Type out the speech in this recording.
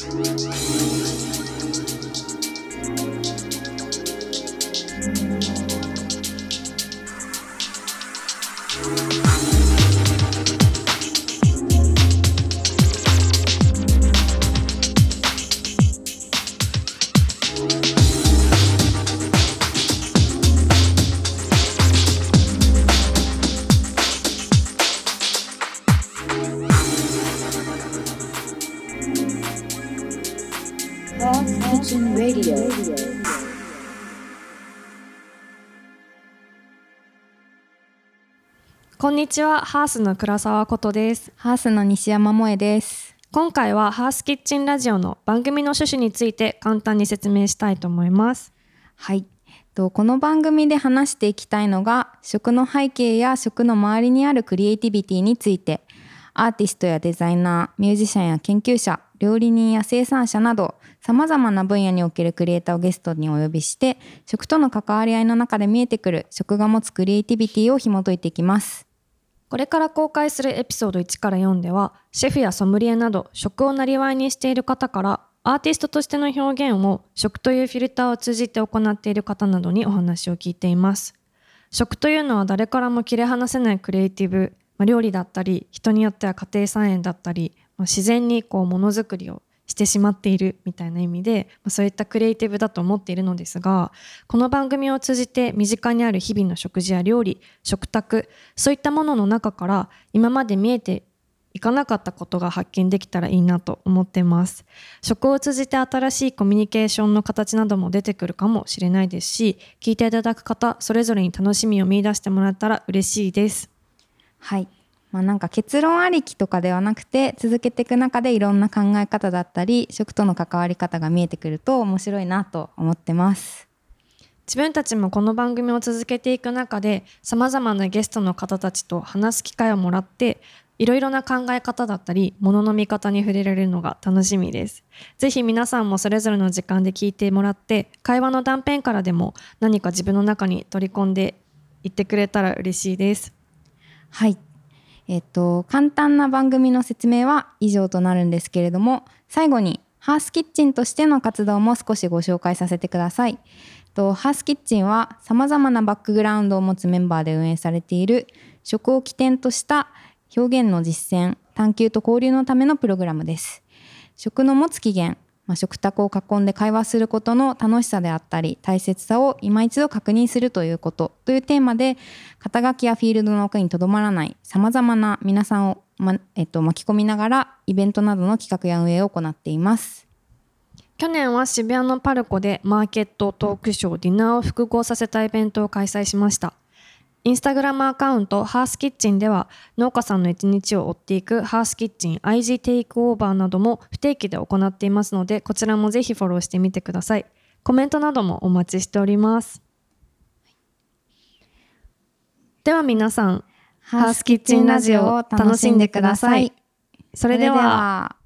Thanks. こんにちは、ハースの倉沢ことです。ハースの西山萌です。今回はハースキッチンラジオの番組の趣旨について簡単に説明したいと思います。はい。とこの番組で話していきたいのが食の背景や食の周りにあるクリエイティビティについてアーティストやデザイナーミュージシャンや研究者料理人や生産者などさまざまな分野におけるクリエイターをゲストにお呼びして食との関わり合いの中で見えてくる食が持つクリエイティビティを紐解いていきます。これから公開するエピソード1から4では、シェフやソムリエなど食をなりわいにしている方から、アーティストとしての表現を食というフィルターを通じて行っている方などにお話を聞いています。食というのは誰からも切り離せないクリエイティブ、まあ、料理だったり、人によっては家庭菜園だったり、まあ、自然にこうものづくりをしてしまっているみたいな意味で、まあ、そういったクリエイティブだと思っているのですがこの番組を通じて身近にある日々の食事や料理食卓そういったものの中から今まで見えていかなかったことが発見できたらいいなと思ってます。食を通じて新しいコミュニケーションの形なども出てくるかもしれないですし聞いていただく方それぞれに楽しみを見出してもらったら嬉しいです。はい。まあ、なんか結論ありきとかではなくて続けていく中でいろんな考え方だったり食との関わり方が見えてくると面白いなと思ってます。自分たちもこの番組を続けていく中でさまざまなゲストの方たちと話す機会をもらっていろいろな考え方だったりものの見方に触れられるのが楽しみです。ぜひ皆さんもそれぞれの時間で聞いてもらって会話の断片からでも何か自分の中に取り込んでいってくれたら嬉しいです。はい。えっと簡単な番組の説明は以上となるんですけれども最後にハースキッチンとしての活動も少しご紹介させてください。とハースキッチンはさまざまなバックグラウンドを持つメンバーで運営されている食を起点とした表現の実践探求と交流のためのプログラムです。食の持つ起源、まあ、食卓を囲んで会話することの楽しさであったり大切さを今一度確認するということというテーマで肩書きやフィールドの奥にとどまらないさまざまな皆さんを、まえっと、巻き込みながらイベントなどの企画や運営を行っています。去年は渋谷のパルコでマーケットトークショーディナーを複合させたイベントを開催しましたインスタグラムアカウントハースキッチンでは農家さんの一日を追っていくハースキッチン IG テイクオーバーなども不定期で行っていますのでこちらもぜひフォローしてみてください。コメントなどもお待ちしております。では皆さんハースキッチンラジオを楽しんでください。それでは。それでは